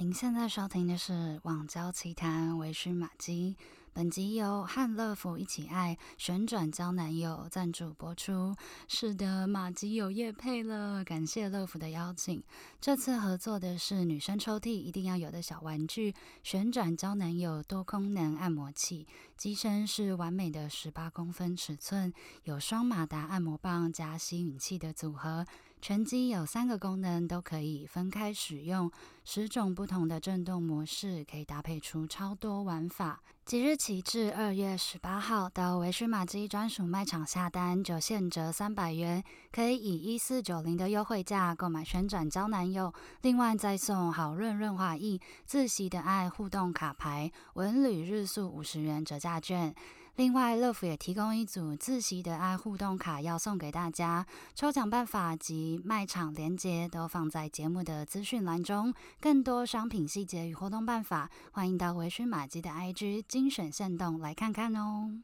您现在收听的是《网交奇谈》，为醺马姬。本集由汉乐芙一起爱旋转交男友赞助播出。是的，马吉有夜配了，感谢乐芙的邀请。这次合作的是女生抽屉一定要有的小玩具——旋转交男友多功能按摩器。机身是完美的十八公分尺寸，有双马达按摩棒加吸吮器的组合。全机有三个功能，都可以分开使用，十种不同的震动模式，可以搭配出超多玩法。即日起至二月十八号，到微醺玛姬专属卖场下单就现折三百元，可以以一四九零的优惠价购买旋转胶男友，另外再送好润润滑液、自习的爱互动卡牌、文旅日宿五十元折价券。另外，乐福也提供一组自习的爱互动卡要送给大家，抽奖办法及卖场链接都放在节目的资讯栏中。更多商品细节与活动办法，欢迎到微醺玛姬的 IG 精选限动来看看哦。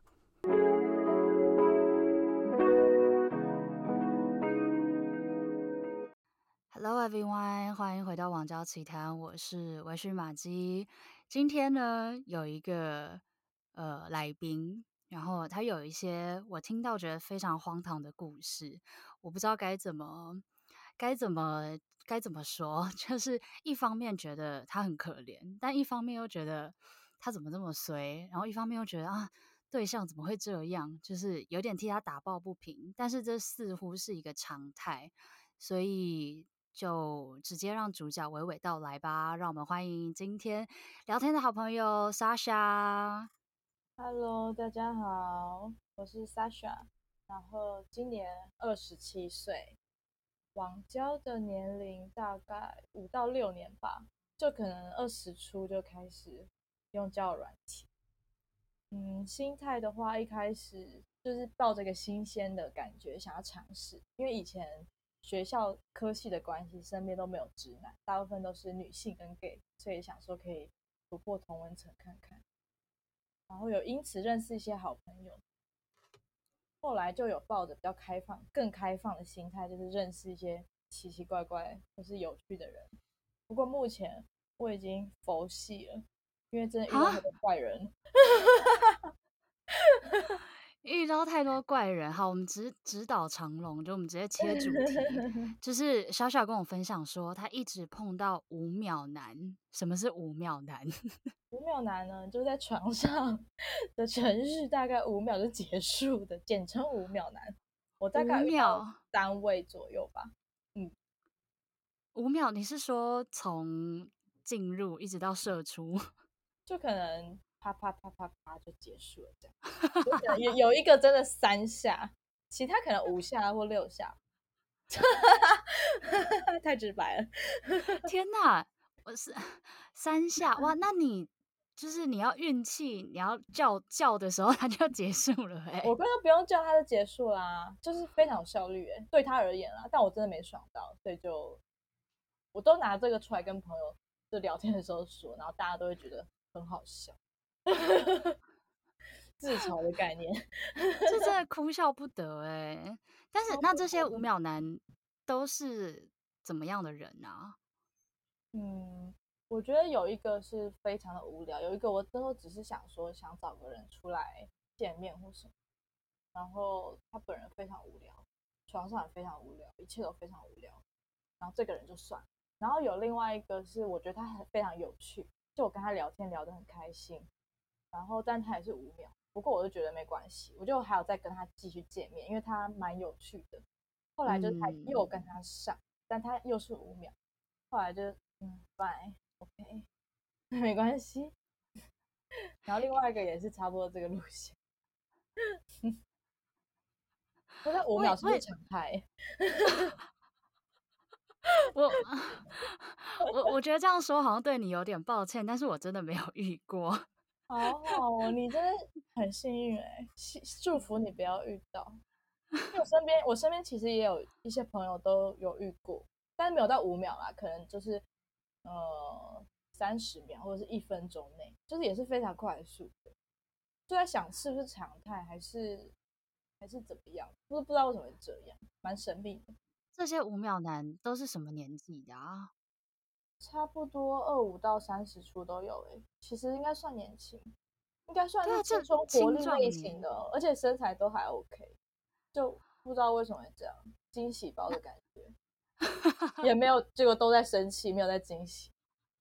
Hello everyone，欢迎回到网交奇谈，我是微醺玛姬。今天呢，有一个。呃，来宾，然后他有一些我听到觉得非常荒唐的故事，我不知道该怎么该怎么该怎么说，就是一方面觉得他很可怜，但一方面又觉得他怎么这么衰，然后一方面又觉得啊，对象怎么会这样，就是有点替他打抱不平，但是这似乎是一个常态，所以就直接让主角娓娓道来吧，让我们欢迎今天聊天的好朋友沙沙。Hello，大家好，我是 Sasha，然后今年二十七岁，网交的年龄大概五到六年吧，就可能二十出就开始用交友软体。嗯，心态的话，一开始就是抱着个新鲜的感觉，想要尝试，因为以前学校科系的关系，身边都没有直男，大部分都是女性跟 gay，所以想说可以突破同温层看看。然后有因此认识一些好朋友，后来就有抱着比较开放、更开放的心态，就是认识一些奇奇怪怪或是有趣的人。不过目前我已经佛系了，因为真的遇到很多怪人。遇到太多怪人，好，我们直直捣长龙，就我们直接切主题。就 是小小跟我分享说，他一直碰到五秒男。什么是五秒男？五秒男呢，就是在床上 的程序大概五秒就结束的，简称五秒男。我大概五秒单位左右吧。嗯，五秒，你是说从进入一直到射出？就可能。啪啪啪啪啪就结束了，这样有有一个真的三下，其他可能五下或六下，太直白了。天哪，我是三下哇！那你就是你要运气，你要叫叫的时候，它就结束了哎。我刚刚不用叫，它就结束啦，就是非常有效率哎，对他而言啦。但我真的没爽到，所以就我都拿这个出来跟朋友就聊天的时候说，然后大家都会觉得很好笑。自嘲的概念，这真的 哭笑不得哎。但是那这些五秒男都是怎么样的人啊？嗯，我觉得有一个是非常的无聊，有一个我最后只是想说想找个人出来见面或什么，然后他本人非常无聊，床上也非常无聊，一切都非常无聊，然后这个人就算。然后有另外一个是我觉得他很非常有趣，就我跟他聊天聊得很开心。然后，但他也是五秒，不过我就觉得没关系，我就还有再跟他继续见面，因为他蛮有趣的。后来就是他又跟他上，嗯、但他又是五秒，后来就嗯，bye，OK，没关系。然后另外一个也是差不多这个路线，不是五秒是不是常态？我 我我觉得这样说好像对你有点抱歉，但是我真的没有遇过。好 好哦，你真的很幸运哎，祝福你不要遇到。因为我身边，我身边其实也有一些朋友都有遇过，但是没有到五秒啦，可能就是呃三十秒或者是一分钟内，就是也是非常快速的。就在想是不是常态，还是还是怎么样？不不知道为什么会这样，蛮神秘的。这些五秒男都是什么年纪的啊？差不多二五到三十出都有诶，其实应该算年轻，应该算是青春活力类型的，而且身材都还 OK，就不知道为什么会这样，惊喜包的感觉，也没有，结果都在生气，没有在惊喜。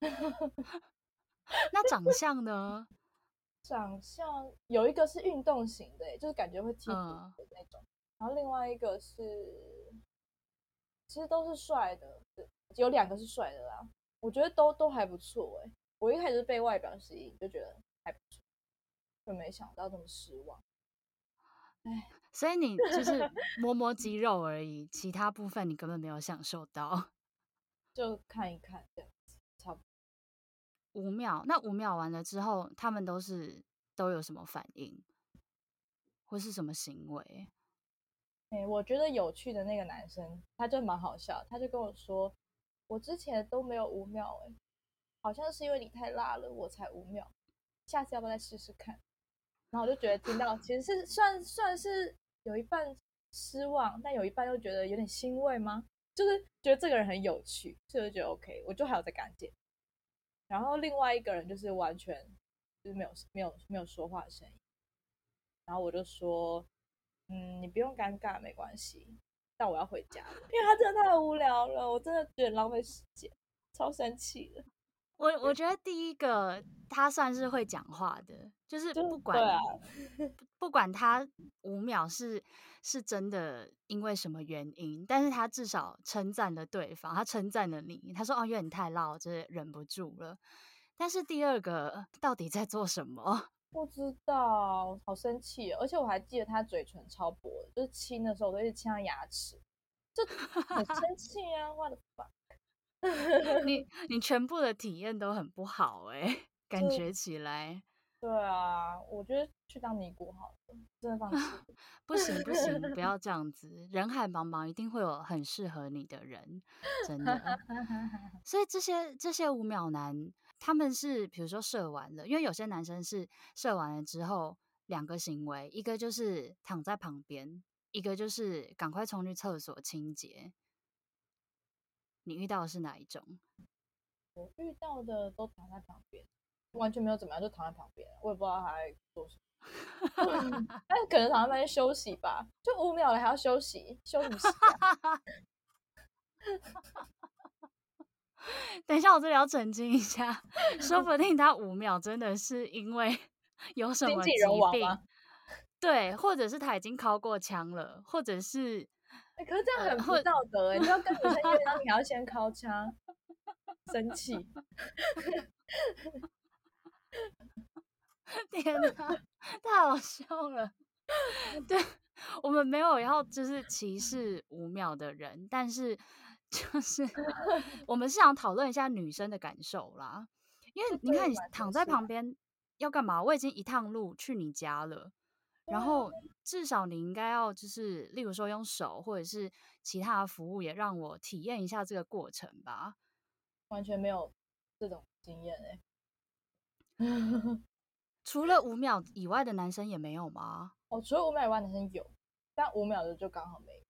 那长相呢？长相有一个是运动型的，就是感觉会踢的那种，嗯、然后另外一个是，其实都是帅的，有两个是帅的啦。我觉得都都还不错哎，我一开始是被外表吸引，就觉得还不错，就没想到这么失望。哎，所以你就是摸摸肌肉而已，其他部分你根本没有享受到，就看一看这样子，差不多五秒。那五秒完了之后，他们都是都有什么反应，或是什么行为？哎，我觉得有趣的那个男生，他就蛮好笑，他就跟我说。我之前都没有五秒哎，好像是因为你太辣了，我才五秒。下次要不要再试试看？然后我就觉得听到其实是算算是有一半失望，但有一半又觉得有点欣慰吗？就是觉得这个人很有趣，所以就觉得 OK，我就还有在感觉。然后另外一个人就是完全就是没有没有没有说话的声音。然后我就说，嗯，你不用尴尬，没关系。但我要回家了，因为他真的太无聊了，我真的觉得浪费时间，超生气的。我我觉得第一个他算是会讲话的，就是不管啊，不管他五秒是是真的因为什么原因，但是他至少称赞了对方，他称赞了你，他说哦，因为你太辣，我真的忍不住了。但是第二个到底在做什么？不知道，好生气，哦而且我还记得他嘴唇超薄的，就是亲的时候我都一直亲他牙齿，就很生 气啊！我的妈！你你全部的体验都很不好哎、欸，感觉起来。对啊，我觉得去当尼姑好了，真的放弃。不行不行，不要 这样子，人海茫茫，一定会有很适合你的人，真的。所以这些这些五秒男。他们是比如说射完了，因为有些男生是射完了之后两个行为，一个就是躺在旁边，一个就是赶快冲去厕所清洁。你遇到的是哪一种？我遇到的都躺在旁边，完全没有怎么样，就躺在旁边，我也不知道他在做什么。但是可能躺在那边休息吧，就五秒了还要休息，休息什么？等一下，我这里要澄清一下，说不定他五秒真的是因为 有什么疾病，对，或者是他已经敲过枪了，或者是，欸、可是这样很不道德哎、欸，呃、你要跟女生约，你要先敲枪，生气，天哪，太好笑了，对，我们没有要就是歧视五秒的人，但是。就是我们是想讨论一下女生的感受啦，因为你看你躺在旁边要干嘛？我已经一趟路去你家了，然后至少你应该要就是，例如说用手或者是其他的服务，也让我体验一下这个过程吧。完全没有这种经验哎、欸，除了五秒以外的男生也没有吗？哦，除了五秒以外的男生有，但五秒的就刚好没有。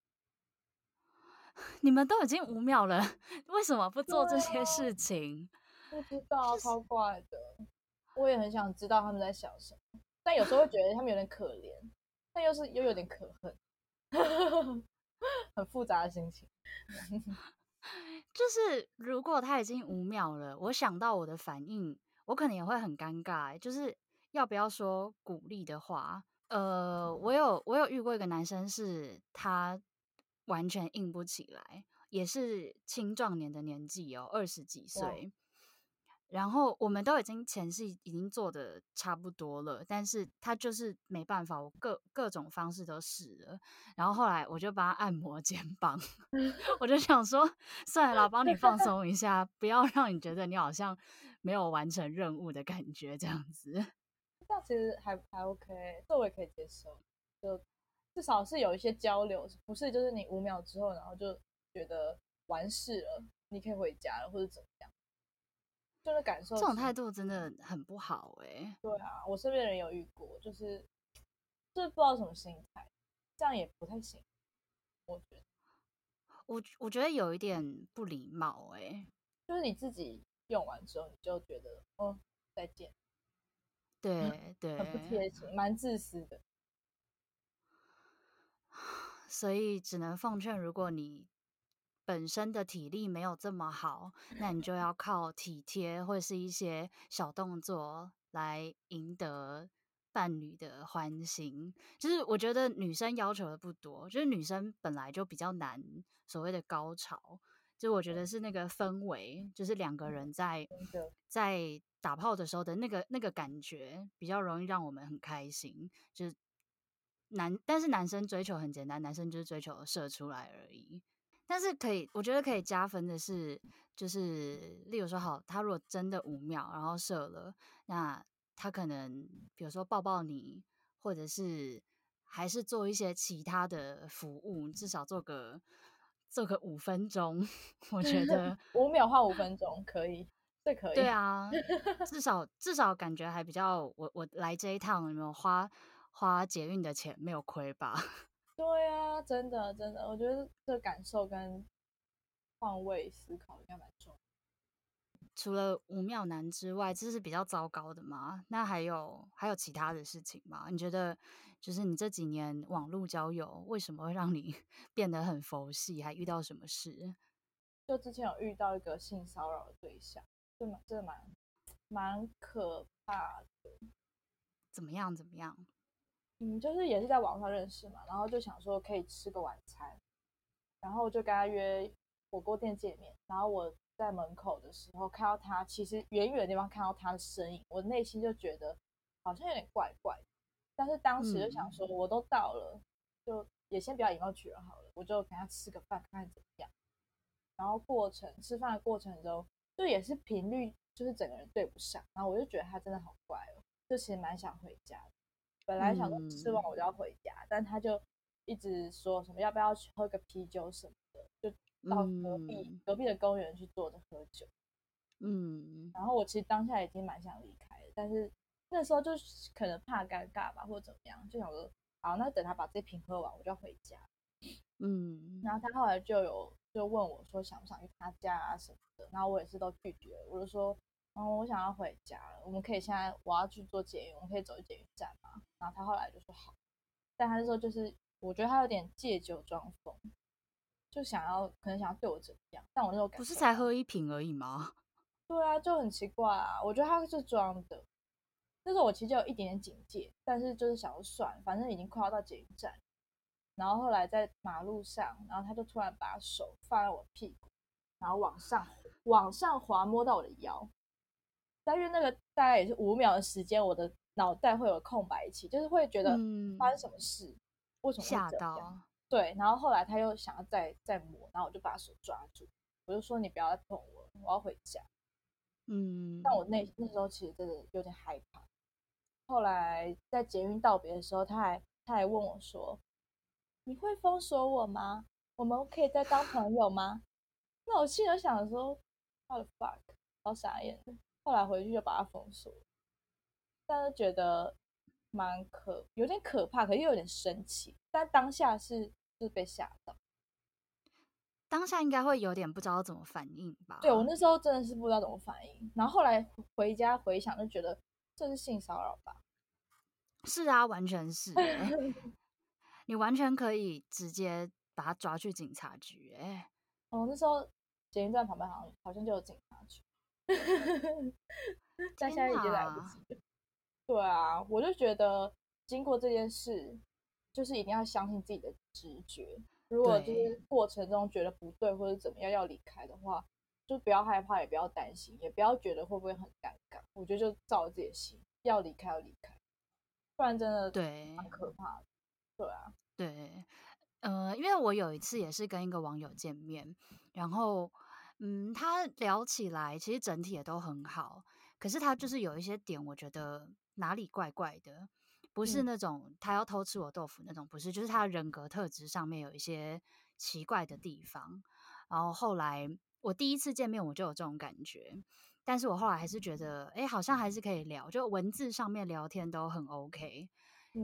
你们都已经五秒了，为什么不做这些事情？不知道，超怪的。我也很想知道他们在想什么，但有时候会觉得他们有点可怜，但又是又有点可恨，很复杂的心情。就是如果他已经五秒了，我想到我的反应，我可能也会很尴尬。就是要不要说鼓励的话？呃，我有我有遇过一个男生，是他。完全硬不起来，也是青壮年的年纪哦，二十几岁。然后我们都已经前戏已经做的差不多了，但是他就是没办法，我各各种方式都试了。然后后来我就帮他按摩肩膀，我就想说，算了啦，帮你放松一下，不要 让你觉得你好像没有完成任务的感觉，这样子。这样其实还还 OK，这我也可以接受，就。至少是有一些交流，不是就是你五秒之后，然后就觉得完事了，你可以回家了，或者怎么样，就是感受。这种态度真的很不好哎、欸。对啊，我身边人有遇过，就是就是不知道什么心态，这样也不太行。我觉得，我我觉得有一点不礼貌哎、欸。就是你自己用完之后，你就觉得，哦，再见。对对，很不贴心，蛮自私的。所以只能奉劝，如果你本身的体力没有这么好，那你就要 靠体贴或是一些小动作来赢得伴侣的欢心。就是我觉得女生要求的不多，就是女生本来就比较难所谓的高潮。就我觉得是那个氛围，就是两个人在在打炮的时候的那个那个感觉，比较容易让我们很开心。就是男，但是男生追求很简单，男生就是追求射出来而已。但是可以，我觉得可以加分的是，就是例如说，好，他如果真的五秒然后射了，那他可能比如说抱抱你，或者是还是做一些其他的服务，至少做个。做个五分钟，我觉得 五秒换五分钟可以，这可以。对啊，至少至少感觉还比较，我我来这一趟有没有花花捷运的钱没有亏吧？对啊，真的真的，我觉得这感受跟换位思考应该蛮重要。除了五秒男之外，这是比较糟糕的吗？那还有还有其他的事情吗？你觉得就是你这几年网络交友，为什么会让你 变得很佛系？还遇到什么事？就之前有遇到一个性骚扰的对象，就蛮真的蛮蛮可怕的。怎么样？怎么样？嗯，就是也是在网上认识嘛，然后就想说可以吃个晚餐，然后就跟他约火锅店见面，然后我。在门口的时候看到他，其实远远的地方看到他的身影，我内心就觉得好像有点怪怪的。但是当时就想说，我都到了，就也先不要以貌取人好了，我就跟他吃个饭看看怎么样。然后过程吃饭的过程中，就也是频率就是整个人对不上，然后我就觉得他真的好怪哦，就其实蛮想回家的。本来想说吃完我就要回家，但他就一直说什么要不要去喝个啤酒什么的，就。到隔壁、嗯、隔壁的公园去坐着喝酒，嗯，然后我其实当下已经蛮想离开的，但是那时候就可能怕尴尬吧，或者怎么样，就想说好，那等他把这瓶喝完，我就要回家，嗯，然后他后来就有就问我说想不想去他家啊什么的，然后我也是都拒绝，我就说嗯，我想要回家了，我们可以现在我要去做捷运，我们可以走去捷运站嘛，然后他后来就说好，但他那时候就是我觉得他有点借酒装疯。就想要，可能想要对我怎么样，但我那时候不是才喝一瓶而已吗？对啊，就很奇怪啊。我觉得他是装的。那时候我其实就有一点点警戒，但是就是想要算，反正已经快要到捷运站。然后后来在马路上，然后他就突然把手放在我屁股，然后往上往上滑，摸到我的腰。但是那个大概也是五秒的时间，我的脑袋会有空白期，就是会觉得发生什么事，嗯、为什么会这样？吓到。对，然后后来他又想要再再摸，然后我就把手抓住，我就说你不要再碰我，我要回家。嗯，但我那那时候其实真的有点害怕。后来在捷运道别的时候，他还他还问我说：“你会封锁我吗？我们可以再当朋友吗？”那我心里想说：“What the fuck？” 好傻眼的。后来回去就把它封锁，但是觉得蛮可有点可怕，可又有点神奇。但当下是。是被吓到，当下应该会有点不知道怎么反应吧？对，我那时候真的是不知道怎么反应，然后后来回家回想就觉得这是性骚扰吧？是啊，完全是，你完全可以直接把他抓去警察局。哎，哦，那时候捷运站旁边好像好像就有警察局，但现在已经来不及了。对啊，我就觉得经过这件事。就是一定要相信自己的直觉。如果就是过程中觉得不对或者怎么样要离开的话，就不要害怕，也不要担心，也不要觉得会不会很尴尬。我觉得就照自己的心，要离开要离开，不然真的对蛮可怕的。对啊，对，呃，因为我有一次也是跟一个网友见面，然后嗯，他聊起来其实整体也都很好，可是他就是有一些点，我觉得哪里怪怪的。不是那种他要偷吃我豆腐那种，不是，就是他人格特质上面有一些奇怪的地方。然后后来我第一次见面我就有这种感觉，但是我后来还是觉得，哎，好像还是可以聊，就文字上面聊天都很 OK。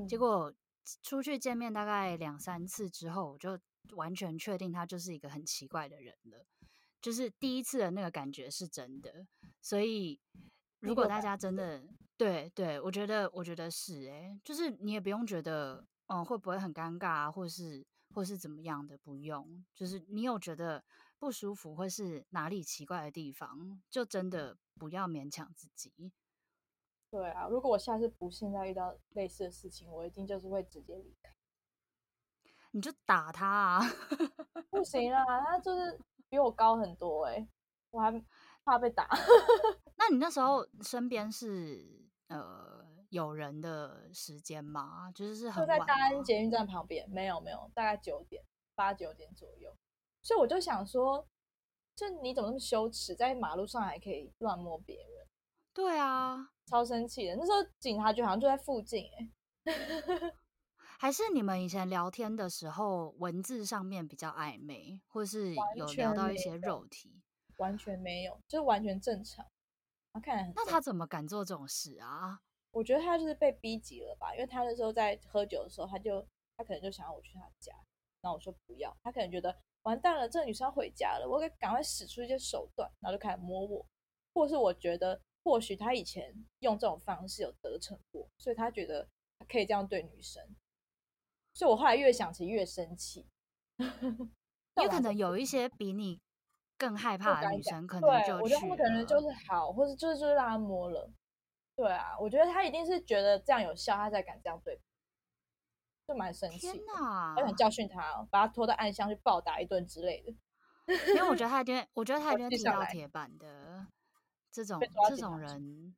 结果出去见面大概两三次之后，我就完全确定他就是一个很奇怪的人了。就是第一次的那个感觉是真的，所以如果大家真的对对，我觉得我觉得是哎、欸，就是你也不用觉得嗯会不会很尴尬啊，或是或是怎么样的，不用，就是你有觉得不舒服或是哪里奇怪的地方，就真的不要勉强自己。对啊，如果我下次不幸再遇到类似的事情，我一定就是会直接离开。你就打他啊！不行啊，他就是。比我高很多哎、欸，我还怕被打。那你那时候身边是呃有人的时间吗？就是是很晚就在大安捷运站旁边，没有没有，大概九点八九点左右。所以我就想说，就你怎么那么羞耻，在马路上还可以乱摸别人？对啊，超生气的。那时候警察局好像就在附近哎、欸。还是你们以前聊天的时候，文字上面比较暧昧，或是有聊到一些肉体？完全没有，就是完全正常。他看来……那他怎么敢做这种事啊？我觉得他就是被逼急了吧，因为他那时候在喝酒的时候，他就他可能就想要我去他家，然后我说不要，他可能觉得完蛋了，这个女生要回家了，我得赶快使出一些手段，然后就开始摸我，或是我觉得或许他以前用这种方式有得逞过，所以他觉得他可以这样对女生。所以我后来越想起越生气，因为可能有一些比你更害怕的女生，可能就去，我觉得他们可能就是好，或者就是就是让他摸了。对啊，我觉得他一定是觉得这样有效，他才敢这样对，就蛮生气。天哪！我想教训他哦，把他拖到暗箱去暴打一顿之类的。因为我觉 得他一定，我觉得他一定踢到铁板的。这种这种人，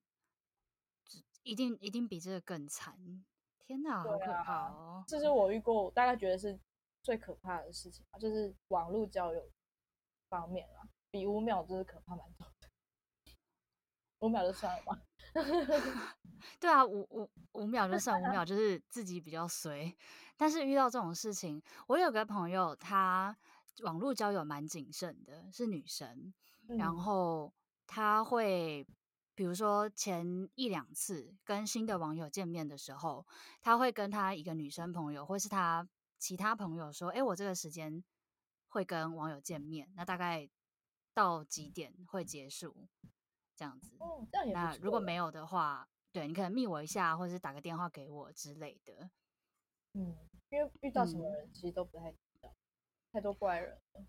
一定一定比这个更惨。天哪，好可怕哦！这是我遇过，我大概觉得是最可怕的事情，就是网络交友方面啦，比五秒就是可怕蛮多的。五秒就算了吧。对啊，五五五秒就算，五秒就是自己比较随。但是遇到这种事情，我有个朋友，她网络交友蛮谨慎的，是女生，嗯、然后她会。比如说前一两次跟新的网友见面的时候，他会跟他一个女生朋友，或是他其他朋友说：“哎，我这个时间会跟网友见面，那大概到几点会结束？这样子。哦，这样也。那如果没有的话，对，你可能密我一下，或者是打个电话给我之类的。嗯，因为遇到什么人其实都不太知道，嗯、太多怪人了。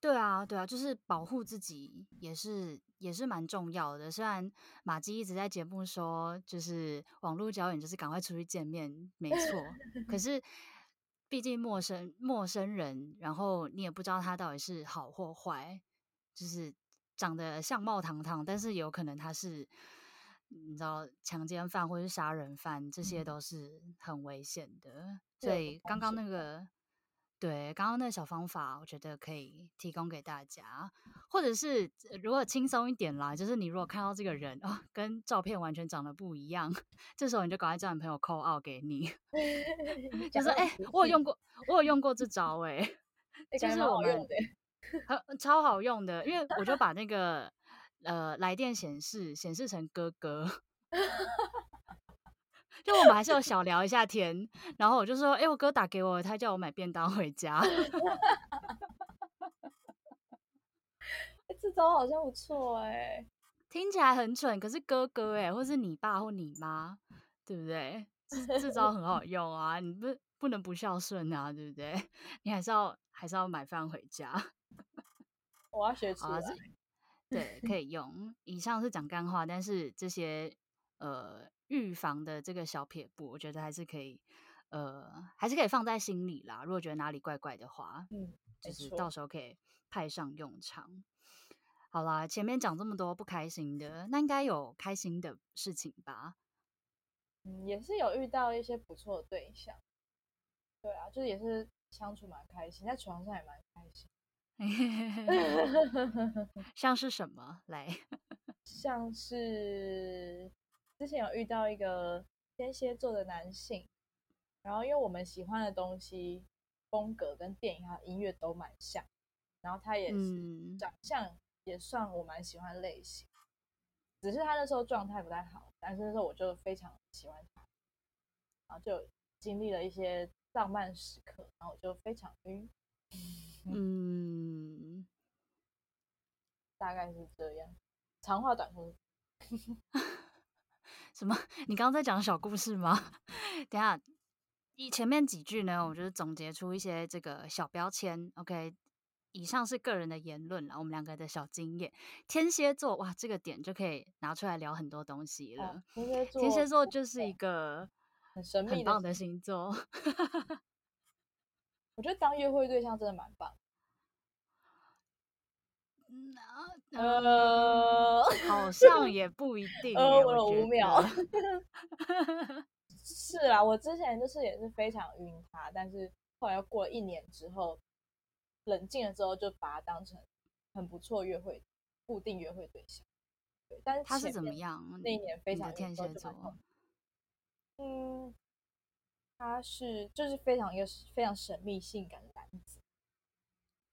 对啊，对啊，就是保护自己也是也是蛮重要的。虽然马基一直在节目说，就是网络交友就是赶快出去见面，没错。可是毕竟陌生陌生人，然后你也不知道他到底是好或坏，就是长得相貌堂堂，但是有可能他是你知道强奸犯或是杀人犯，这些都是很危险的。嗯、所以刚刚那个。对，刚刚那个小方法，我觉得可以提供给大家，或者是如果轻松一点啦，就是你如果看到这个人哦，跟照片完全长得不一样，这时候你就赶快叫你朋友 call out 给你，就说：“哎、欸，我有用过，我有用过这招、欸，哎，就是我们很超好用的，因为我就把那个呃来电显示显示成哥哥。”就我们还是有小聊一下天，然后我就说：“哎、欸，我哥打给我，他叫我买便当回家。”这招好像不错哎，听起来很蠢，可是哥哥哎，或是你爸或你妈，对不对？这这招很好用啊，你不不能不孝顺啊，对不对？你还是要还是要买饭回家。我要学起来。对，可以用。以上是讲干话，但是这些呃。预防的这个小撇步，我觉得还是可以，呃，还是可以放在心里啦。如果觉得哪里怪怪的话，嗯，就是到时候可以派上用场。好啦，前面讲这么多不开心的，那应该有开心的事情吧？嗯，也是有遇到一些不错的对象。对啊，就是也是相处蛮开心，在床上也蛮开心。像是什么？来，像是。之前有遇到一个天蝎座的男性，然后因为我们喜欢的东西风格跟电影还有音乐都蛮像，然后他也是长相也算我蛮喜欢的类型，只是他那时候状态不太好，但是那时候我就非常喜欢他，然后就经历了一些浪漫时刻，然后我就非常晕。嗯。大概是这样。长话短说，什么？你刚刚在讲小故事吗？等下，以前面几句呢，我就是总结出一些这个小标签。OK，以上是个人的言论了，我们两个的小经验。天蝎座，哇，这个点就可以拿出来聊很多东西了。啊、天蝎座，天蝎座就是一个很神秘、很棒的星座。我觉得当约会对象真的蛮棒。呃，好 像也不一定。呃，我有五秒。是啊，我之前就是也是非常晕他，但是后来过了一年之后，冷静了之后，就把他当成很不错约会、固定约会对象。对，但是他是怎么样？那一年非常天蝎座。嗯，他是就是非常一个非常神秘、性感的。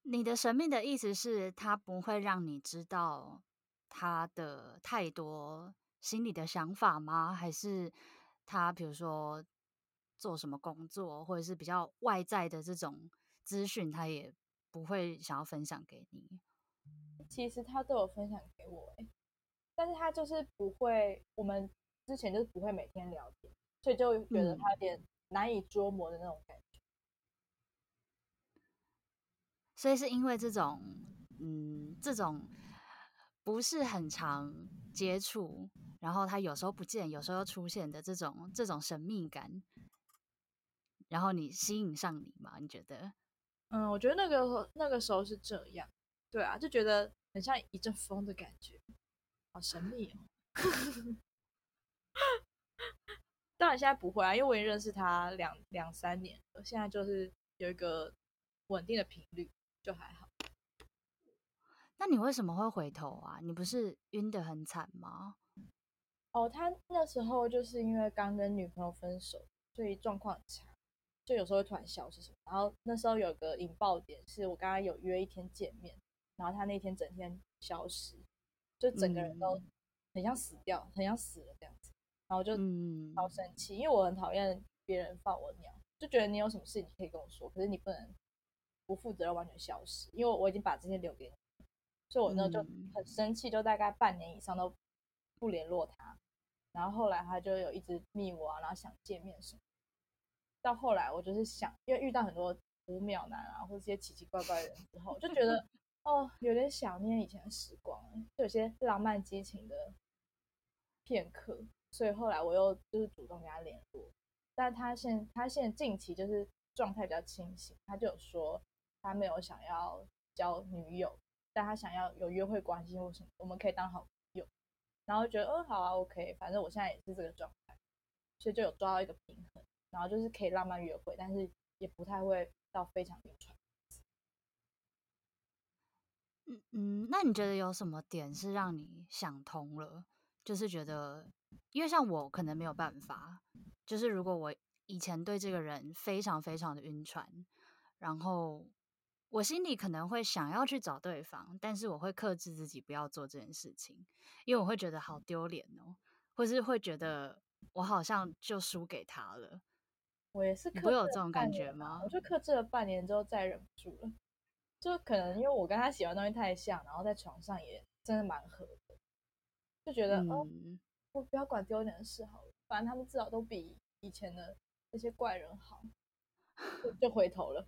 你的神秘的意思是，他不会让你知道他的太多心里的想法吗？还是他比如说做什么工作，或者是比较外在的这种资讯，他也不会想要分享给你？其实他都有分享给我，欸，但是他就是不会，我们之前就是不会每天聊天，所以就觉得他有点难以捉摸的那种感觉。所以是因为这种，嗯，这种不是很常接触，然后他有时候不见，有时候又出现的这种这种神秘感，然后你吸引上你吗？你觉得？嗯，我觉得那个那个时候是这样，对啊，就觉得很像一阵风的感觉，好神秘哦。当然现在不会啊，因为我已经认识他两两三年了，现在就是有一个稳定的频率。就还好，那你为什么会回头啊？你不是晕得很惨吗？哦，他那时候就是因为刚跟女朋友分手，所以状况很差，就有时候会突然消失什么。然后那时候有个引爆点，是我跟他有约一天见面，然后他那天整天消失，就整个人都很像死掉，嗯、很像死了这样子。然后就好生气，因为我很讨厌别人放我鸟，就觉得你有什么事你可以跟我说，可是你不能。不负责任，完全消失，因为我已经把这些留给你，所以我呢就很生气，就大概半年以上都不联络他。然后后来他就有一直密我啊，然后想见面什么。到后来我就是想，因为遇到很多五秒男啊，或者一些奇奇怪怪的人之后，就觉得 哦，有点想念以前的时光，就有些浪漫激情的片刻。所以后来我又就是主动跟他联络，但他现他现在近期就是状态比较清醒，他就有说。他没有想要交女友，但他想要有约会关系或什么，我们可以当好朋友。然后觉得，嗯，好啊，OK，反正我现在也是这个状态，所以就有抓到一个平衡。然后就是可以浪漫约会，但是也不太会到非常晕船。嗯嗯，那你觉得有什么点是让你想通了？就是觉得，因为像我可能没有办法，就是如果我以前对这个人非常非常的晕船，然后。我心里可能会想要去找对方，但是我会克制自己不要做这件事情，因为我会觉得好丢脸哦，或是会觉得我好像就输给他了。我也是，你会有这种感觉吗？我就克制了半年之后再忍不住了，就可能因为我跟他喜欢的东西太像，然后在床上也真的蛮合的，就觉得、嗯、哦，我不要管丢脸的事好了，反正他们至少都比以前的那些怪人好，就，就回头了。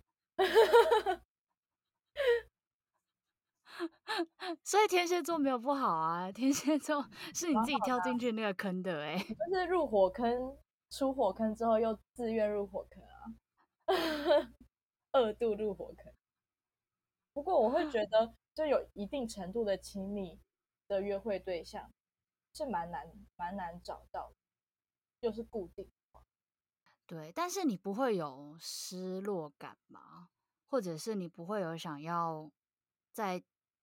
所以天蝎座没有不好啊，天蝎座是你自己跳进去那个坑的哎、欸，就是入火坑，出火坑之后又自愿入火坑啊，二度入火坑。不过我会觉得，就有一定程度的亲密的约会对象是蛮难蛮难找到的，又是固定。对，但是你不会有失落感吗？或者是你不会有想要再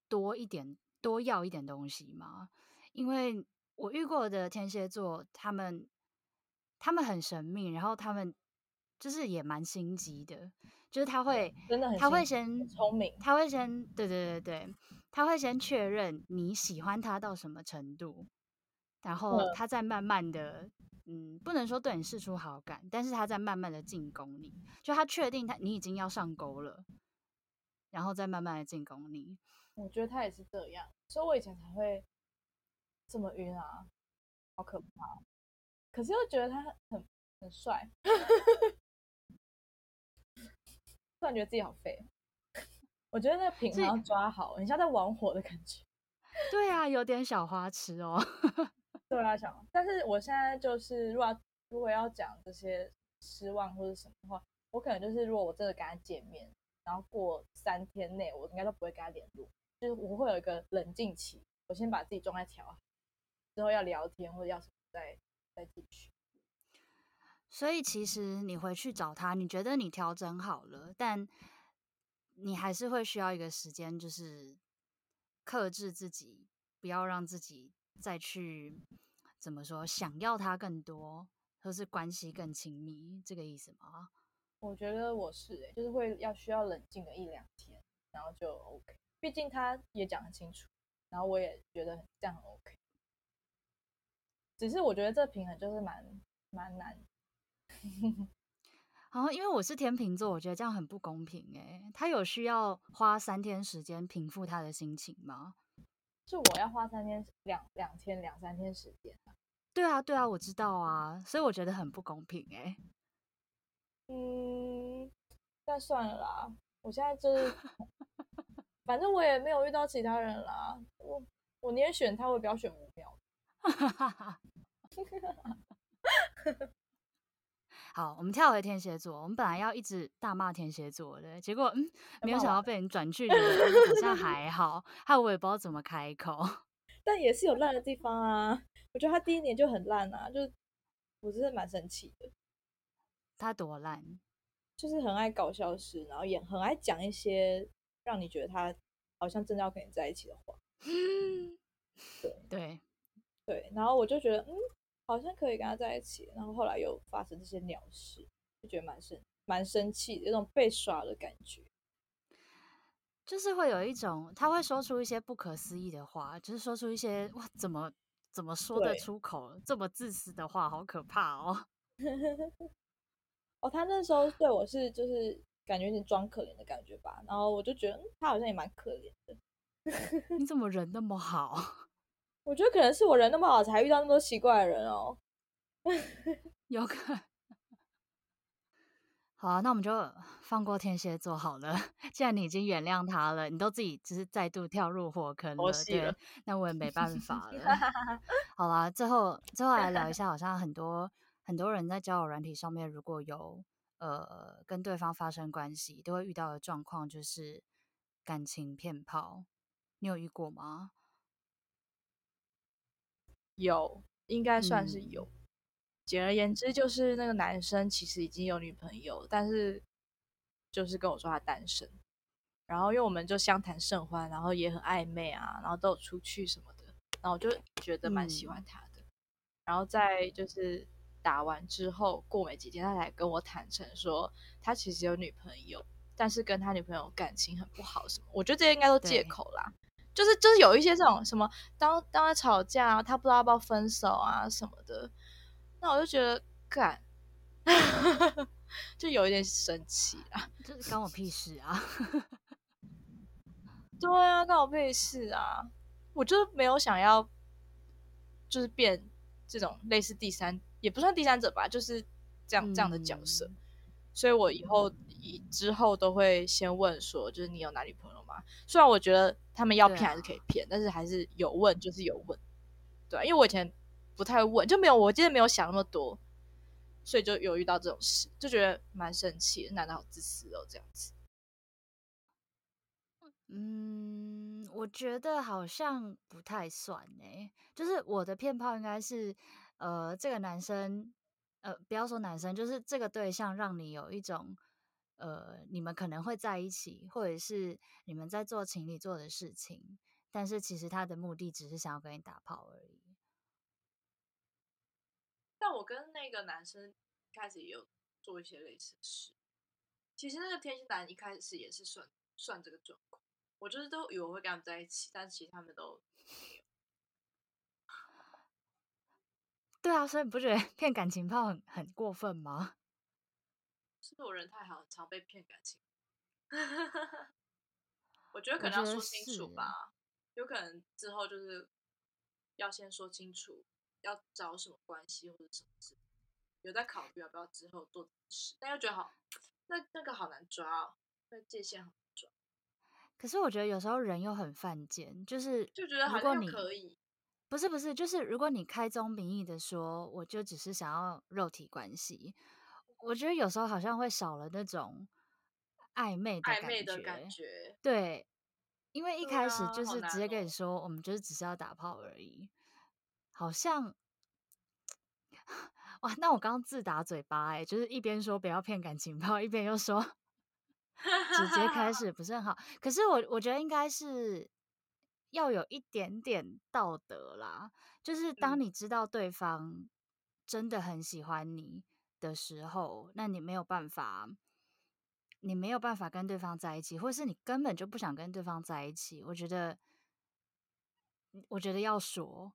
多一点、多要一点东西吗？因为我遇过的天蝎座，他们他们很神秘，然后他们就是也蛮心机的，就是他会真的很他会先聪明，他会先对对对对，他会先确认你喜欢他到什么程度，然后他再慢慢的。嗯，不能说对你释出好感，但是他在慢慢的进攻你，就他确定他你已经要上钩了，然后再慢慢的进攻你。我觉得他也是这样，所以我以前才会这么晕啊，好可怕。可是又觉得他很很帅，突然觉得自己好废。我觉得那个平衡要抓好，很像在玩火的感觉。对啊，有点小花痴哦。对啊，想，但是我现在就是，如果要如果要讲这些失望或者什么的话，我可能就是，如果我真的跟他见面，然后过三天内，我应该都不会跟他联络，就是我会有一个冷静期，我先把自己状态调好，之后要聊天或者要什么再再继续。所以其实你回去找他，你觉得你调整好了，但你还是会需要一个时间，就是克制自己，不要让自己再去怎么说，想要他更多，或是关系更亲密，这个意思吗？我觉得我是、欸，就是会要需要冷静个一两天，然后就 OK。毕竟他也讲很清楚，然后我也觉得这样很 OK。只是我觉得这平衡就是蛮蛮难。然后，因为我是天秤座，我觉得这样很不公平诶。他有需要花三天时间平复他的心情吗？是我要花三天两两天两三天时间啊？对啊，对啊，我知道啊，所以我觉得很不公平诶。嗯，那算了啦，我现在就是，反正我也没有遇到其他人啦，我我宁愿选他，我也不要选吴淼。好，我们跳回天蝎座。我们本来要一直大骂天蝎座的，结果嗯，没有想到被人转去，好像还好。害我也不知道怎么开口。但也是有烂的地方啊。我觉得他第一年就很烂啊，就我真的蛮生气的。他多烂？就是很爱搞笑事，然后也很爱讲一些让你觉得他好像真的要跟你在一起的话。对对对，然后我就觉得嗯。好像可以跟他在一起，然后后来又发生这些鸟事，就觉得蛮生蛮生气，有种被耍的感觉。就是会有一种，他会说出一些不可思议的话，就是说出一些哇，怎么怎么说得出口这么自私的话，好可怕哦。哦，他那时候对我是就是感觉有点装可怜的感觉吧，然后我就觉得他好像也蛮可怜的。你怎么人那么好？我觉得可能是我人那么好，才遇到那么多奇怪的人哦。有可能。好啊，那我们就放过天蝎座好了。既然你已经原谅他了，你都自己只是再度跳入火坑了，了对，那我也没办法了。好啦，最后最后来聊一下，好像很多很多人在交友软体上面，如果有呃跟对方发生关系，都会遇到的状况就是感情骗炮。你有遇过吗？有，应该算是有。嗯、简而言之，就是那个男生其实已经有女朋友，但是就是跟我说他单身。然后因为我们就相谈甚欢，然后也很暧昧啊，然后都有出去什么的，然后我就觉得蛮喜欢他的。嗯、然后再就是打完之后，过没几天，他才跟我坦诚说，他其实有女朋友，但是跟他女朋友感情很不好什么。我觉得这些应该都借口啦。就是就是有一些这种什么，当当他吵架，他不知道要不要分手啊什么的，那我就觉得干，就有一点生气啊，这是关我屁事啊！对啊，关我屁事啊！我就没有想要，就是变这种类似第三，也不算第三者吧，就是这样、嗯、这样的角色，所以我以后以之后都会先问说，就是你有男女朋友吗？虽然我觉得他们要骗还是可以骗，啊、但是还是有问就是有问，对、啊，因为我以前不太问，就没有，我今天没有想那么多，所以就有遇到这种事，就觉得蛮生气，男的好自私哦，这样子。嗯，我觉得好像不太算诶，就是我的骗炮应该是，呃，这个男生，呃，不要说男生，就是这个对象让你有一种。呃，你们可能会在一起，或者是你们在做情侣做的事情，但是其实他的目的只是想要跟你打炮而已。但我跟那个男生开始也有做一些类似的事。其实那个天蝎男一开始也是算算这个状况，我就是都以为会跟他们在一起，但其实他们都没有。对啊，所以你不觉得骗感情炮很很过分吗？是不是我人太好，常被骗感情？我觉得可能要说清楚吧，有可能之后就是要先说清楚要找什么关系或者什么事，有在考虑要不要之后做事，但又觉得好，那那个好难抓哦，那界限好难抓。可是我觉得有时候人又很犯贱，就是就觉得好像可以。不是不是，就是如果你开宗明义的说，我就只是想要肉体关系，我觉得有时候好像会少了那种暧昧的感觉。暧昧的感觉。对，因为一开始就是直接跟你说，我们就是只是要打炮而已，好像哇，那我刚刚自打嘴巴哎，就是一边说不要骗感情炮，一边又说 直接开始不是很好。可是我我觉得应该是。要有一点点道德啦，就是当你知道对方真的很喜欢你的时候，嗯、那你没有办法，你没有办法跟对方在一起，或是你根本就不想跟对方在一起。我觉得，我觉得要说，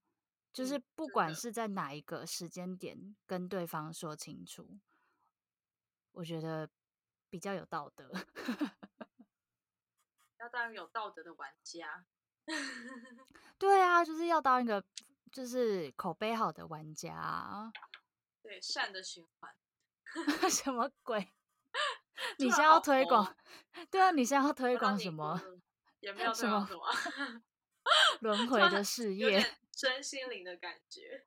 就是不管是在哪一个时间点跟对方说清楚，嗯、我觉得比较有道德。要当有道德的玩家。对啊，就是要当一个就是口碑好的玩家，对，善的循环。什么鬼？你现在要推广？对啊，你现在要推广什么？也没有什么什么 轮回的事业，身心灵的感觉。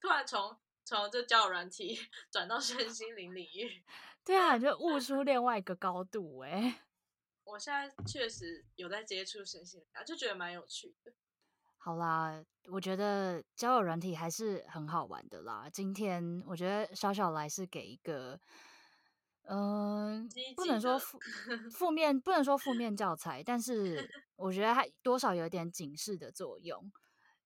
突然从从这交友软体转到身心灵领域，对啊，你就悟出另外一个高度哎、欸。我现在确实有在接触身心灵，就觉得蛮有趣的。好啦，我觉得交友软体还是很好玩的啦。今天我觉得小小来是给一个，嗯、呃，不能说负负面，不能说负面教材，但是 我觉得还多少有点警示的作用。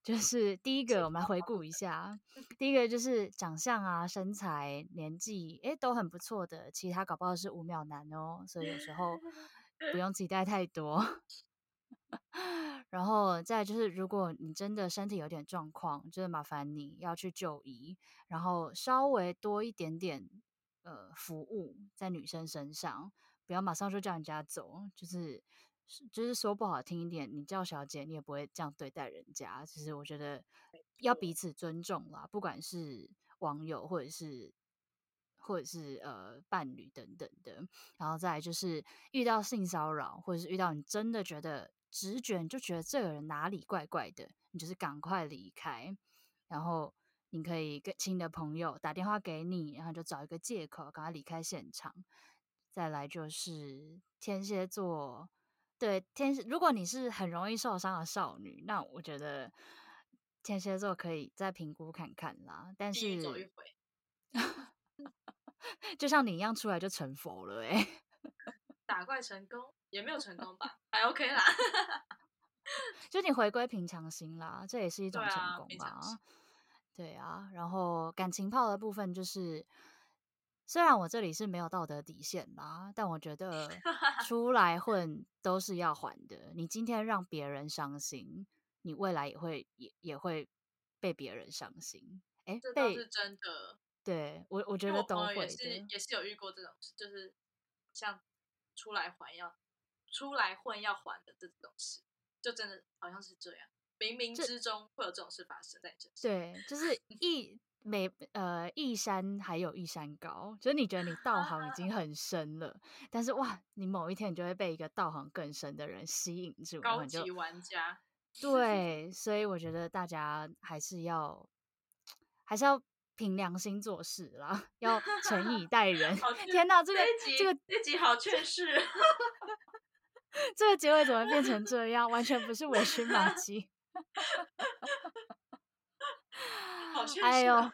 就是第一个，我们来回顾一下，第一个就是长相啊、身材、年纪，诶，都很不错的。其他搞不好是五秒男哦，所以有时候。不用期待太多，然后再就是，如果你真的身体有点状况，就是麻烦你要去就医，然后稍微多一点点呃服务在女生身上，不要马上就叫人家走，就是就是说不好听一点，你叫小姐，你也不会这样对待人家。其实我觉得要彼此尊重啦，不管是网友或者是。或者是呃伴侣等等的，然后再来就是遇到性骚扰，或者是遇到你真的觉得直觉你就觉得这个人哪里怪怪的，你就是赶快离开。然后你可以跟亲的朋友打电话给你，然后就找一个借口赶快离开现场。再来就是天蝎座，对天蝎，如果你是很容易受伤的少女，那我觉得天蝎座可以再评估看看啦。但是。就像你一样出来就成佛了哎、欸，打怪成功也没有成功吧，还 OK 啦，就你回归平常心啦，这也是一种成功吧。对啊，然后感情炮的部分就是，虽然我这里是没有道德底线啦，但我觉得出来混都是要还的。你今天让别人伤心，你未来也会也也会被别人伤心。哎，这倒是真的。对我，我觉得都会的，也是也是有遇过这种事，就是像出来还要出来混要还的这种事，就真的好像是这样，冥冥之中会有这种事发生在你身上。对，就是一每呃一山还有一山高，就是你觉得你道行已经 很深了，但是哇，你某一天你就会被一个道行更深的人吸引住，高级玩家。对，所以我觉得大家还是要还是要。凭良心做事啦，要诚以待人。天哪，这个这个这集好劝世，这个结尾怎么变成这样？完全不是委屈马 姬。好劝世。哎呦，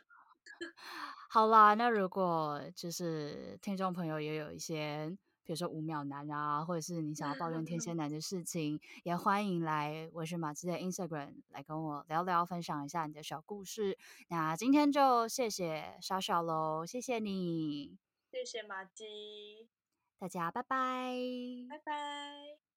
好啦，那如果就是听众朋友也有一些。比如说五秒男啊，或者是你想要抱怨天蝎 男的事情，也欢迎来我是马姬的 Instagram 来跟我聊聊，分享一下你的小故事。那今天就谢谢小小喽，谢谢你，谢谢马姬，大家拜拜，拜拜。